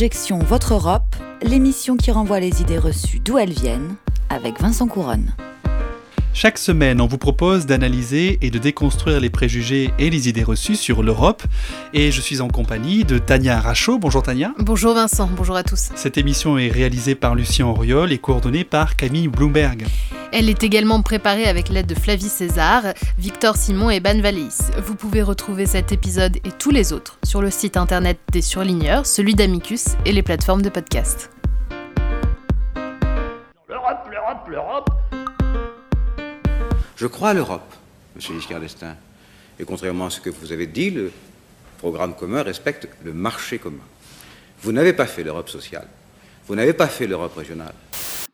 Objection Votre Europe, l'émission qui renvoie les idées reçues d'où elles viennent, avec Vincent Couronne. Chaque semaine, on vous propose d'analyser et de déconstruire les préjugés et les idées reçues sur l'Europe. Et je suis en compagnie de Tania Rachaud. Bonjour Tania. Bonjour Vincent, bonjour à tous. Cette émission est réalisée par Lucien Auriol et coordonnée par Camille Bloomberg. Elle est également préparée avec l'aide de Flavie César, Victor Simon et Ban Valéis. Vous pouvez retrouver cet épisode et tous les autres sur le site internet des surligneurs, celui d'Amicus et les plateformes de podcast. L'Europe, l'Europe, l'Europe. Je crois à l'Europe, Monsieur Giscard d'Estaing. Et contrairement à ce que vous avez dit, le programme commun respecte le marché commun. Vous n'avez pas fait l'Europe sociale. Vous n'avez pas fait l'Europe régionale.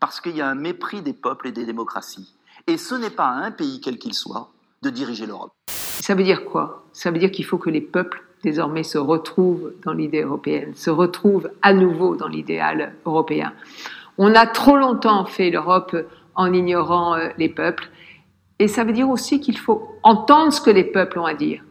Parce qu'il y a un mépris des peuples et des démocraties. Et ce n'est pas à un pays quel qu'il soit de diriger l'Europe. Ça veut dire quoi? Ça veut dire qu'il faut que les peuples désormais se retrouvent dans l'idée européenne, se retrouvent à nouveau dans l'idéal européen. On a trop longtemps fait l'Europe en ignorant euh, les peuples. Et ça veut dire aussi qu'il faut entendre ce que les peuples ont à dire.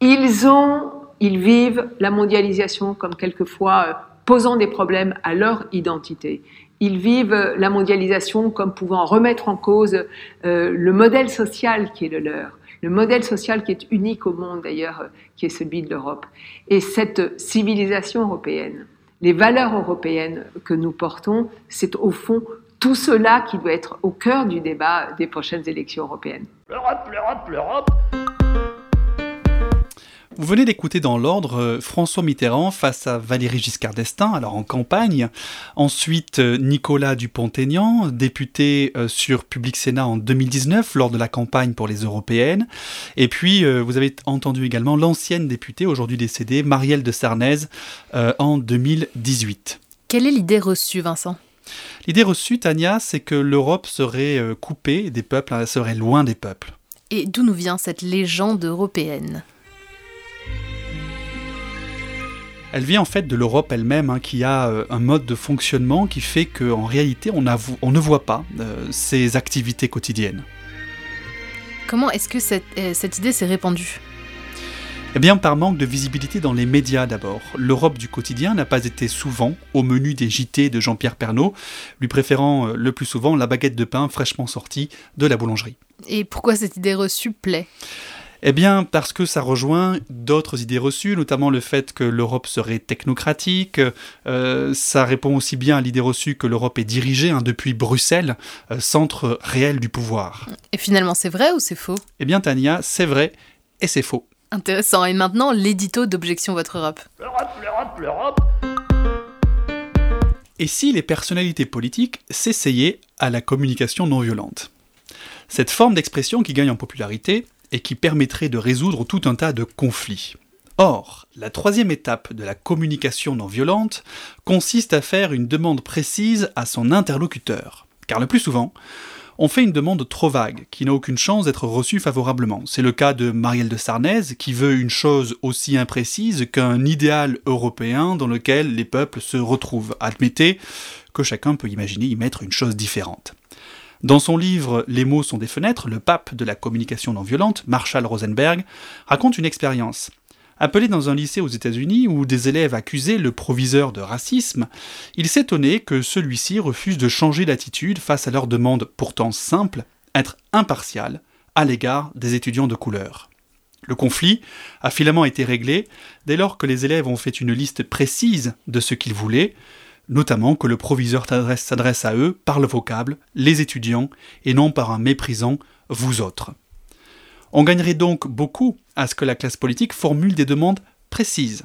Ils ont, ils vivent la mondialisation comme quelquefois euh, posant des problèmes à leur identité. Ils vivent euh, la mondialisation comme pouvant remettre en cause euh, le modèle social qui est le leur, le modèle social qui est unique au monde d'ailleurs, qui est celui de l'Europe. Et cette civilisation européenne, les valeurs européennes que nous portons, c'est au fond tout cela qui doit être au cœur du débat des prochaines élections européennes. L'Europe, l'Europe, l'Europe. Vous venez d'écouter dans l'ordre euh, François Mitterrand face à Valéry Giscard d'Estaing, alors en campagne. Ensuite, euh, Nicolas Dupont-Aignan, député euh, sur Public Sénat en 2019 lors de la campagne pour les européennes. Et puis, vous avez entendu également l'ancienne députée, aujourd'hui décédée, Marielle de Sarnez, en 2018. Quelle est l'idée reçue, Vincent? L'idée reçue, Tania, c'est que l'Europe serait coupée des peuples, elle serait loin des peuples. Et d'où nous vient cette légende européenne? Elle vient en fait de l'Europe elle-même, hein, qui a euh, un mode de fonctionnement qui fait qu'en réalité, on, on, ne voit pas euh, ses activités quotidiennes. Comment est-ce que cette, euh, cette idée s'est répandue? Eh bien, par manque de visibilité dans les médias d'abord. L'Europe du quotidien n'a pas été souvent au menu des JT de Jean-Pierre Pernaud, lui préférant le plus souvent la baguette de pain fraîchement sortie de la boulangerie. Et pourquoi cette idée reçue plaît? Eh bien, parce que ça rejoint d'autres idées reçues, notamment le fait que l'Europe serait technocratique. Euh, ça répond aussi bien à l'idée reçue que l'Europe est dirigée hein, depuis Bruxelles, euh, centre réel du pouvoir. Et finalement, c'est vrai ou c'est faux? Eh bien, Tania, c'est vrai et c'est faux. Intéressant. Et maintenant, l'édito d'Objection Votre Europe. L'Europe, l'Europe, l'Europe. Et si les personnalités politiques s'essayaient à la communication non violente? Cette forme d'expression qui gagne en popularité et qui permettrait de résoudre tout un tas de conflits. Or, la troisième étape de la communication non violente consiste à faire une demande précise à son interlocuteur. Car le plus souvent, on fait une demande trop vague, qui n'a aucune chance d'être reçue favorablement. C'est le cas de Marielle de Sarnez, qui veut une chose aussi imprécise qu'un idéal européen dans lequel les peuples se retrouvent. Admettez que chacun peut imaginer y mettre une chose différente. Dans son livre Les mots sont des fenêtres, le pape de la communication non violente, Marshall Rosenberg, raconte une expérience. Appelé dans un lycée aux États-Unis où des élèves accusaient le proviseur de racisme, il s'étonnait que celui-ci refuse de changer d'attitude face à leur demande pourtant simple, être impartial à l'égard des étudiants de couleur. Le conflit a finalement été réglé dès lors que les élèves ont fait une liste précise de ce qu'ils voulaient, notamment que le proviseur s'adresse à eux par le vocable les étudiants et non par un méprisant vous autres. On gagnerait donc beaucoup à ce que la classe politique formule des demandes précises.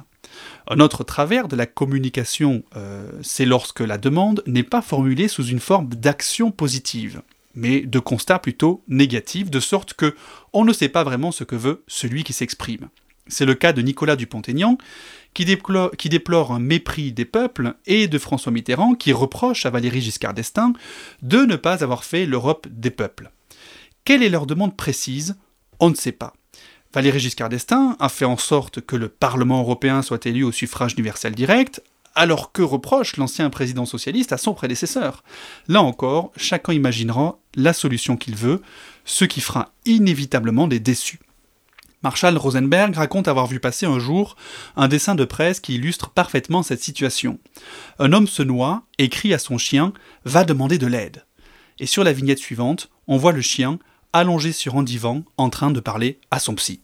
Un autre travers de la communication, euh, c'est lorsque la demande n'est pas formulée sous une forme d'action positive, mais de constat plutôt négatif, de sorte que on ne sait pas vraiment ce que veut celui qui s'exprime. C'est le cas de Nicolas Dupont-Aignan, qui déplore, un mépris des peuples, et de François Mitterrand, qui reproche à Valéry Giscard d'Estaing de ne pas avoir fait l'Europe des peuples. Quelle est leur demande précise? On ne sait pas. Valéry Giscard d'Estaing a fait en sorte que le Parlement européen soit élu au suffrage universel direct, alors que reproche l'ancien président socialiste à son prédécesseur. Là encore, chacun imaginera la solution qu'il veut, ce qui fera inévitablement des déçus. Marshall Rosenberg raconte avoir vu passer un jour un dessin de presse qui illustre parfaitement cette situation. Un homme se noie et crie à son chien Va demander de l'aide. Et sur la vignette suivante, on voit le chien allongé sur un divan en train de parler à son psy.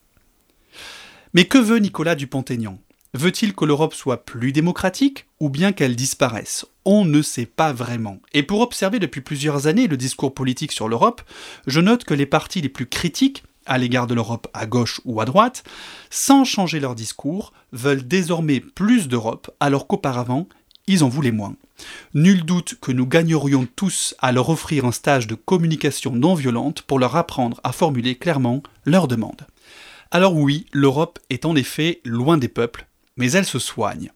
Mais que veut Nicolas Dupont-Aignan? Veut-il que l'Europe soit plus démocratique ou bien qu'elle disparaisse? On ne sait pas vraiment. Et pour observer depuis plusieurs années le discours politique sur l'Europe, je note que les partis les plus critiques à l'égard de l'Europe à gauche ou à droite, sans changer leur discours, veulent désormais plus d'Europe alors qu'auparavant, ils en voulaient moins. Nul doute que nous gagnerions tous à leur offrir un stage de communication non violente pour leur apprendre à formuler clairement leurs demandes. Alors oui, l'Europe est en effet loin des peuples, mais elle se soigne.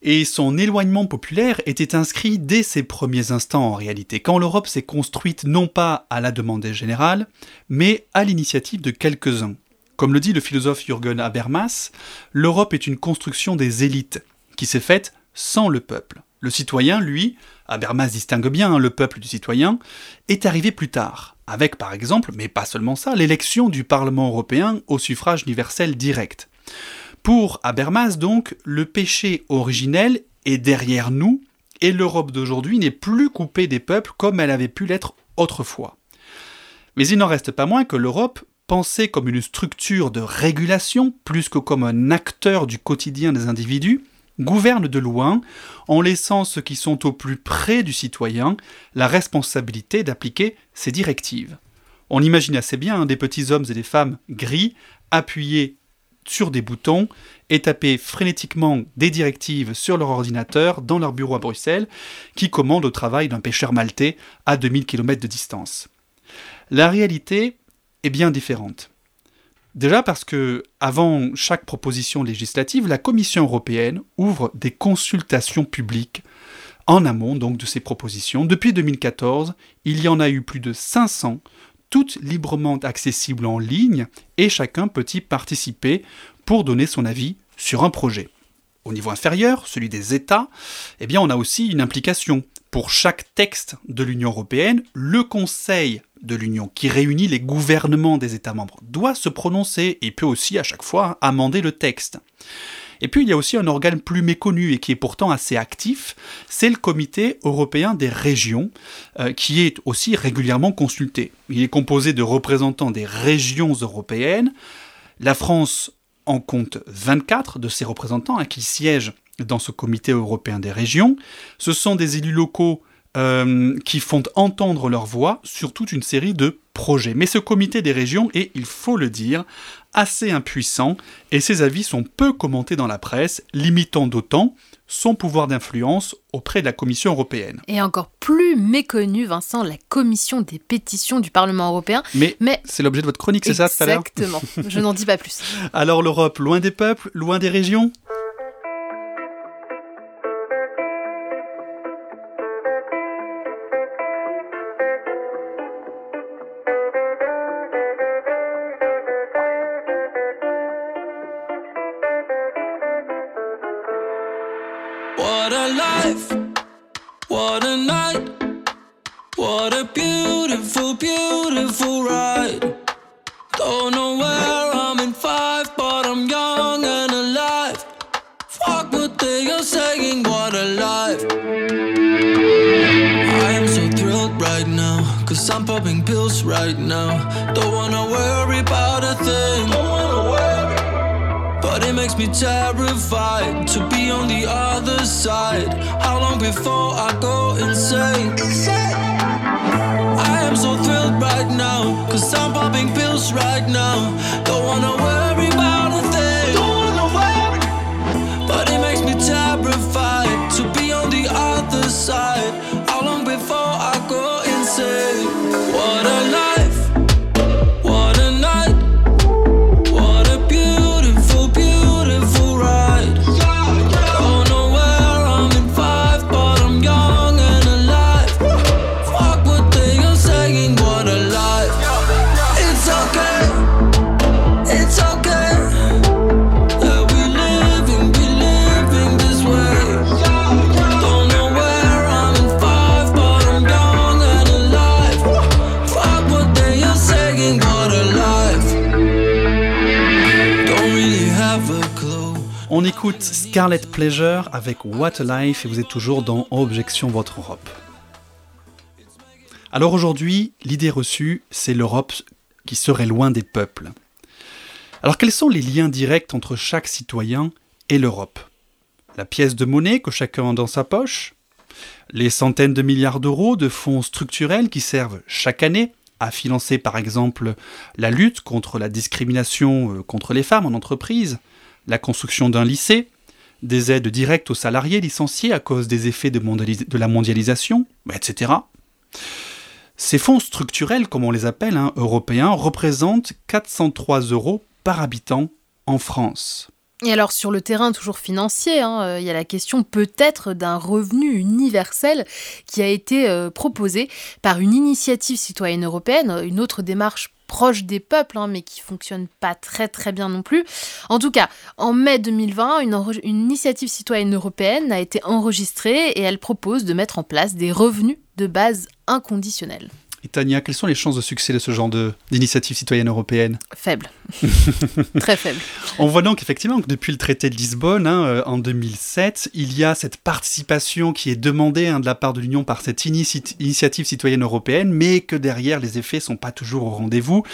Et son éloignement populaire était inscrit dès ses premiers instants en réalité, quand l'Europe s'est construite non pas à la demande générale, mais à l'initiative de quelques-uns. Comme le dit le philosophe Jürgen Habermas, l'Europe est une construction des élites, qui s'est faite sans le peuple. Le citoyen, lui, Habermas distingue bien hein, le peuple du citoyen, est arrivé plus tard, avec par exemple, mais pas seulement ça, l'élection du Parlement européen au suffrage universel direct. Pour Habermas, donc, le péché originel est derrière nous et l'Europe d'aujourd'hui n'est plus coupée des peuples comme elle avait pu l'être autrefois. Mais il n'en reste pas moins que l'Europe, pensée comme une structure de régulation plus que comme un acteur du quotidien des individus, gouverne de loin en laissant ceux qui sont au plus près du citoyen la responsabilité d'appliquer ses directives. On imagine assez bien hein, des petits hommes et des femmes gris appuyés sur des boutons et taper frénétiquement des directives sur leur ordinateur dans leur bureau à Bruxelles, qui commande au travail d'un pêcheur maltais à 2000 km de distance. La réalité est bien différente. Déjà parce que, avant chaque proposition législative, la Commission européenne ouvre des consultations publiques en amont donc de ces propositions. Depuis 2014, il y en a eu plus de 500 toutes librement accessibles en ligne et chacun peut y participer pour donner son avis sur un projet. Au niveau inférieur, celui des États, eh bien on a aussi une implication. Pour chaque texte de l'Union européenne, le Conseil de l'Union, qui réunit les gouvernements des États membres, doit se prononcer et peut aussi à chaque fois amender le texte. Et puis il y a aussi un organe plus méconnu et qui est pourtant assez actif, c'est le Comité européen des régions, euh, qui est aussi régulièrement consulté. Il est composé de représentants des régions européennes. La France en compte 24 de ces représentants hein, qui siègent dans ce Comité européen des régions. Ce sont des élus locaux euh, qui font entendre leur voix sur toute une série de projets. Mais ce comité des régions est, il faut le dire, assez impuissant et ses avis sont peu commentés dans la presse, limitant d'autant son pouvoir d'influence auprès de la Commission européenne. Et encore plus méconnu, Vincent, la Commission des pétitions du Parlement européen. Mais, Mais... c'est l'objet de votre chronique, c'est ça tout à l'heure? Exactement, je n'en dis pas plus. Alors l'Europe, loin des peuples, loin des régions? Right now. Don't wanna worry about a thing. But it makes me terrified to be on the other side. How long before I go insane? I am so thrilled right now, cause I'm popping pills right now. Don't wanna worry about a thing. But it makes me terrified to be on the other side. What a life. Écoute Scarlet Pleasure avec What a Life et vous êtes toujours dans Objection Votre Europe. Alors aujourd'hui, l'idée reçue, c'est l'Europe qui serait loin des peuples. Alors quels sont les liens directs entre chaque citoyen et l'Europe? La pièce de monnaie que chacun a dans sa poche? Les centaines de milliards d'euros de fonds structurels qui servent chaque année à financer par exemple la lutte contre la discrimination euh, contre les femmes en entreprise, la construction d'un lycée, des aides directes aux salariés licenciés à cause des effets de, la mondialisation, etc. Ces fonds structurels, comme on les appelle, hein, européens, représentent 403 euros par habitant en France. Et alors sur le terrain toujours financier, hein, euh, il y a la question peut-être d'un revenu universel qui a été euh, proposé par une initiative citoyenne européenne, une autre démarche proche des peuples, hein, mais qui fonctionne pas très très bien non plus. En tout cas, en mai 2020, une, initiative citoyenne européenne a été enregistrée et elle propose de mettre en place des revenus de base inconditionnels. Et Tania, quelles sont les chances de succès de ce genre d'initiative citoyenne européenne Faible. très faible. On voit donc effectivement que depuis le traité de Lisbonne, hein, euh, en 2007, il y a cette participation qui est demandée hein, de la part de l'Union par cette inici- initiative citoyenne européenne, mais que derrière les effets sont pas toujours au rendez-vous.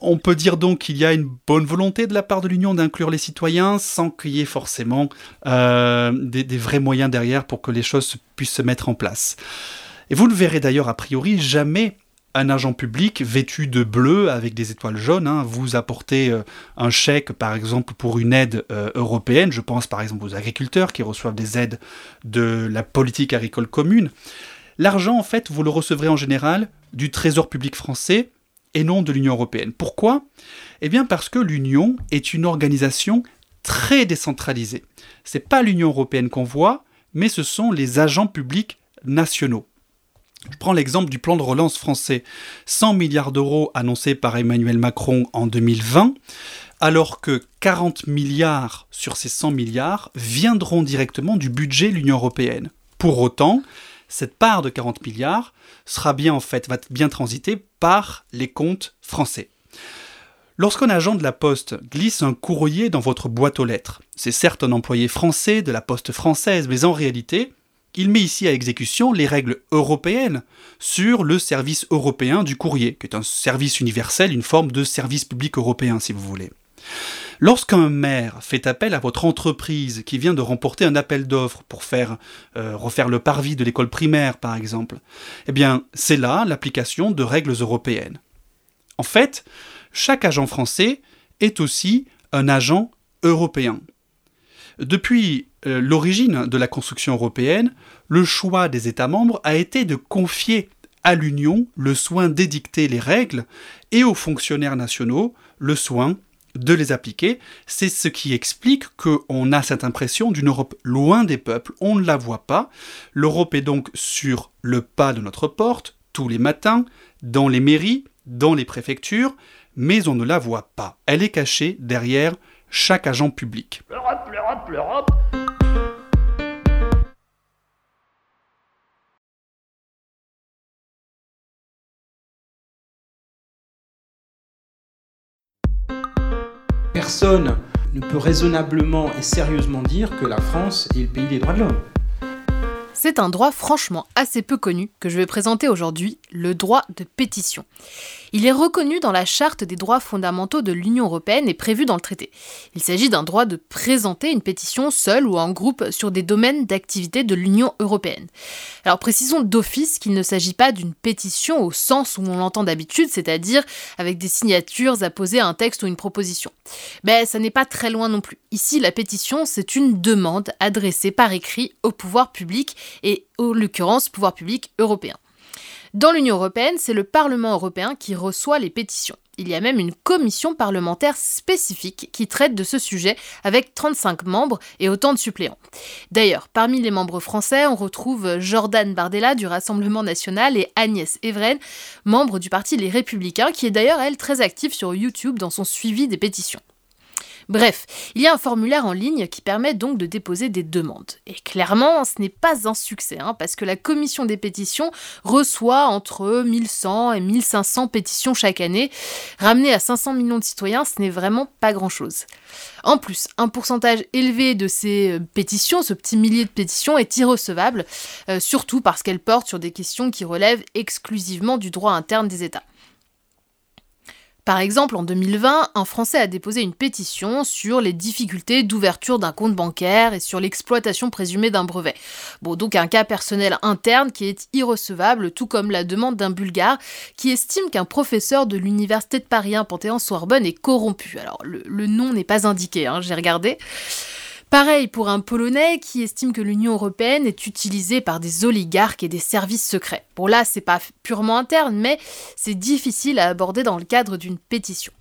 On peut dire donc qu'il y a une bonne volonté de la part de l'Union d'inclure les citoyens sans qu'il y ait forcément euh, des, des vrais moyens derrière pour que les choses puissent se mettre en place. Et vous ne verrez d'ailleurs a priori jamais un agent public vêtu de bleu avec des étoiles jaunes, hein, vous apportez euh, un chèque par exemple pour une aide euh, européenne, je pense par exemple aux agriculteurs qui reçoivent des aides de la politique agricole commune. L'argent en fait vous le recevrez en général du trésor public français et non de l'Union européenne. Pourquoi? Eh bien parce que l'Union est une organisation très décentralisée. C'est pas l'Union européenne qu'on voit, mais ce sont les agents publics nationaux. Je prends l'exemple du plan de relance français. 100 milliards d'euros annoncés par Emmanuel Macron en 2020, alors que 40 milliards sur ces 100 milliards viendront directement du budget de l'Union européenne. Pour autant, cette part de 40 milliards sera bien en fait va bien transiter par les comptes français. Lorsqu'un agent de la Poste glisse un courrier dans votre boîte aux lettres, c'est certes un employé français de la Poste française, mais en réalité, il met ici à exécution les règles européennes sur le service européen du courrier, qui est un service universel, une forme de service public européen si vous voulez. Lorsqu'un maire fait appel à votre entreprise qui vient de remporter un appel d'offres pour faire euh, refaire le parvis de l'école primaire par exemple, eh bien c'est là l'application de règles européennes. En fait, chaque agent français est aussi un agent européen. Depuis euh, l'origine de la construction européenne, le choix des États membres a été de confier à l'Union le soin d'édicter les règles et aux fonctionnaires nationaux le soin de les appliquer. C'est ce qui explique qu'on a cette impression d'une Europe loin des peuples, on ne la voit pas. L'Europe est donc sur le pas de notre porte, tous les matins, dans les mairies, dans les préfectures, mais on ne la voit pas. Elle est cachée derrière chaque agent public. L'Europe. Personne ne peut raisonnablement et sérieusement dire que la France est le pays des droits de l'homme. C'est un droit franchement assez peu connu que je vais présenter aujourd'hui, le droit de pétition. Il est reconnu dans la Charte des droits fondamentaux de l'Union européenne et prévu dans le traité. Il s'agit d'un droit de présenter une pétition seule ou en groupe sur des domaines d'activité de l'Union européenne. Alors précisons d'office qu'il ne s'agit pas d'une pétition au sens où on l'entend d'habitude, c'est-à-dire avec des signatures apposées à un texte ou une proposition. Mais ça n'est pas très loin non plus. Ici, la pétition, c'est une demande adressée par écrit au pouvoir public et, en l'occurrence, pouvoir public européen. Dans l'Union européenne, c'est le Parlement européen qui reçoit les pétitions. Il y a même une commission parlementaire spécifique qui traite de ce sujet avec 35 membres et autant de suppléants. D'ailleurs, parmi les membres français, on retrouve Jordan Bardella du Rassemblement national et Agnès Evren, membre du parti Les Républicains, qui est d'ailleurs, elle, très active sur YouTube dans son suivi des pétitions. Bref, il y a un formulaire en ligne qui permet donc de déposer des demandes. Et clairement, ce n'est pas un succès, hein, parce que la commission des pétitions reçoit entre 1100 et 1500 pétitions chaque année. Ramener à 500 millions de citoyens, ce n'est vraiment pas grand-chose. En plus, un pourcentage élevé de ces euh, pétitions, ce petit millier de pétitions, est irrecevable, euh, surtout parce qu'elles portent sur des questions qui relèvent exclusivement du droit interne des États. Par exemple, en 2020, un Français a déposé une pétition sur les difficultés d'ouverture d'un compte bancaire et sur l'exploitation présumée d'un brevet. Bon, donc un cas personnel interne qui est irrecevable, tout comme la demande d'un Bulgare qui estime qu'un professeur de l'université de Paris 1 Panthéon-Sorbonne est corrompu. Alors, le, nom n'est pas indiqué, hein, j'ai regardé. Pareil pour un Polonais qui estime que l'Union européenne est utilisée par des oligarques et des services secrets. Bon là, c'est pas purement interne, mais c'est difficile à aborder dans le cadre d'une pétition.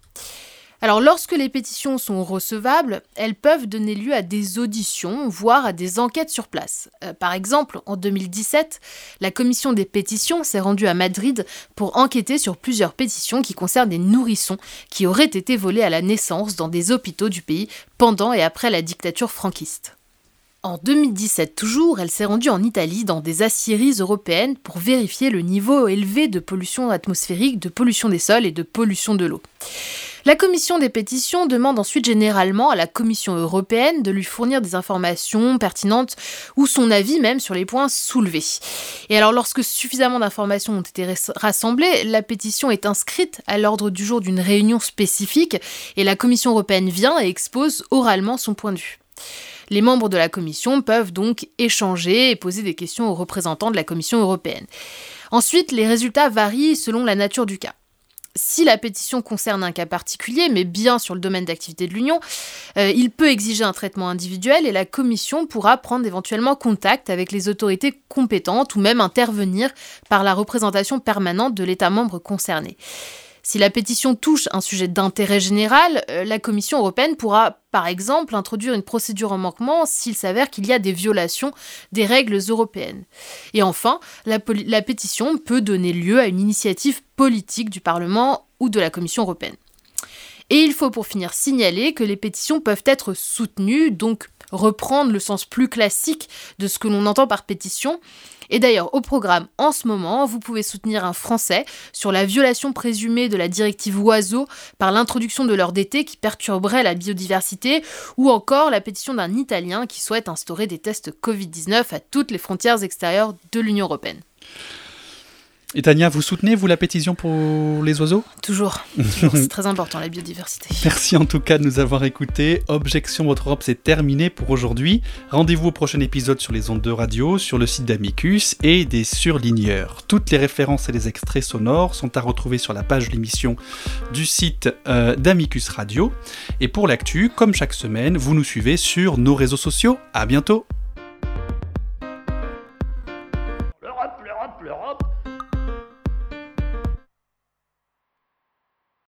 Alors lorsque les pétitions sont recevables, elles peuvent donner lieu à des auditions, voire à des enquêtes sur place. Euh, par exemple, en 2017, la commission des pétitions s'est rendue à Madrid pour enquêter sur plusieurs pétitions qui concernent des nourrissons qui auraient été volés à la naissance dans des hôpitaux du pays pendant et après la dictature franquiste. En 2017 toujours, elle s'est rendue en Italie dans des aciéries européennes pour vérifier le niveau élevé de pollution atmosphérique, de pollution des sols et de pollution de l'eau. La commission des pétitions demande ensuite généralement à la Commission européenne de lui fournir des informations pertinentes ou son avis même sur les points soulevés. Et alors lorsque suffisamment d'informations ont été rassemblées, la pétition est inscrite à l'ordre du jour d'une réunion spécifique et la Commission européenne vient et expose oralement son point de vue. Les membres de la Commission peuvent donc échanger et poser des questions aux représentants de la Commission européenne. Ensuite, les résultats varient selon la nature du cas si la pétition concerne un cas particulier, mais bien sur le domaine d'activité de l'Union, euh, il peut exiger un traitement individuel et la Commission pourra prendre éventuellement contact avec les autorités compétentes ou même intervenir par la représentation permanente de l'État membre concerné. Si la pétition touche un sujet d'intérêt général, euh, la Commission européenne pourra, par exemple, introduire une procédure en manquement s'il s'avère qu'il y a des violations des règles européennes. Et enfin, la, la pétition peut donner lieu à une initiative politique du Parlement ou de la Commission européenne. Et il faut pour finir signaler que les pétitions peuvent être soutenues, donc reprendre le sens plus classique de ce que l'on entend par pétition, et d'ailleurs, au programme en ce moment, vous pouvez soutenir un Français sur la violation présumée de la directive oiseaux par l'introduction de l'heure d'été qui perturberait la biodiversité, ou encore la pétition d'un Italien qui souhaite instaurer des tests Covid-19 à toutes les frontières extérieures de l'Union européenne. Et Tania, vous soutenez, vous, la pétition pour les oiseaux? Toujours. Toujours. c'est très important, la biodiversité. Merci en tout cas de nous avoir écoutés. Objection Votre Europe, c'est terminé pour aujourd'hui. Rendez-vous au prochain épisode sur les ondes de radio, sur le site d'Amicus et des surligneurs. Toutes les références et les extraits sonores sont à retrouver sur la page de l'émission du site euh, d'Amicus Radio. Et pour l'actu, comme chaque semaine, vous nous suivez sur nos réseaux sociaux. À bientôt L'Europe, l'Europe, l'Europe